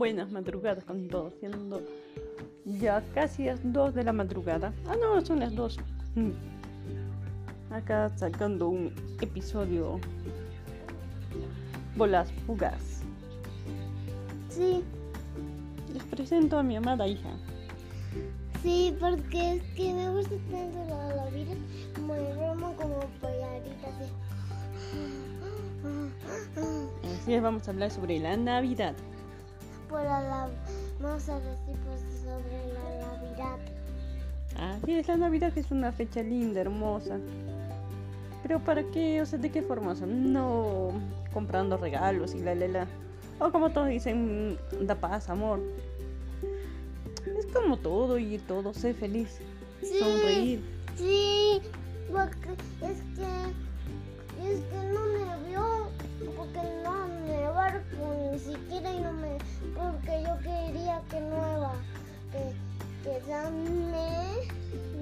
buenas madrugadas con todo, siendo ya casi las 2 de la madrugada. Ah, no, son las 2. Mm. Acá sacando un episodio bolas fugaz. Sí, Les presento a mi amada hija. sí, porque es que me gusta tanto la, la vida romo como pollarita así. Así es, vamos a hablar sobre la Navidad. Por la, vamos a decir pues, sobre la Navidad. Así es, la Navidad que es una fecha linda, hermosa. Pero ¿para qué? O sea, ¿de qué forma? O sea, no comprando regalos y la la la. O como todos dicen, da paz, amor. Es como todo y todo, sé feliz. Sí. Sonreír. Que nueva, que, que ya me,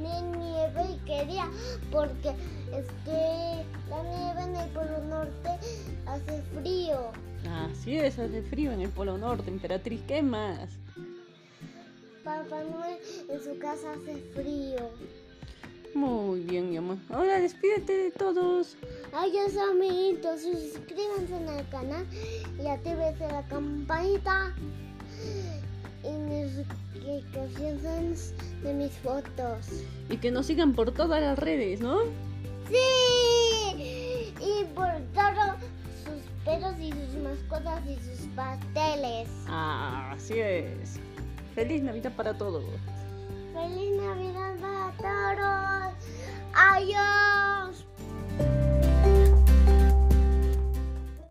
me nieve y quería, porque es que la nieve en el Polo Norte hace frío. Así es, hace frío en el Polo Norte, emperatriz, ¿qué más? Papá Noel en su casa hace frío. Muy bien, mi amor. Ahora despídete de todos. Adiós amiguitos, suscríbanse al canal y actívense la campanita y notificaciones de mis fotos. Y que nos sigan por todas las redes, ¿no? ¡Sí! Y por todo sus perros y sus mascotas y sus pasteles. Ah, así es. Feliz Navidad para todos. ¡Feliz Navidad a todos! ¡Adiós!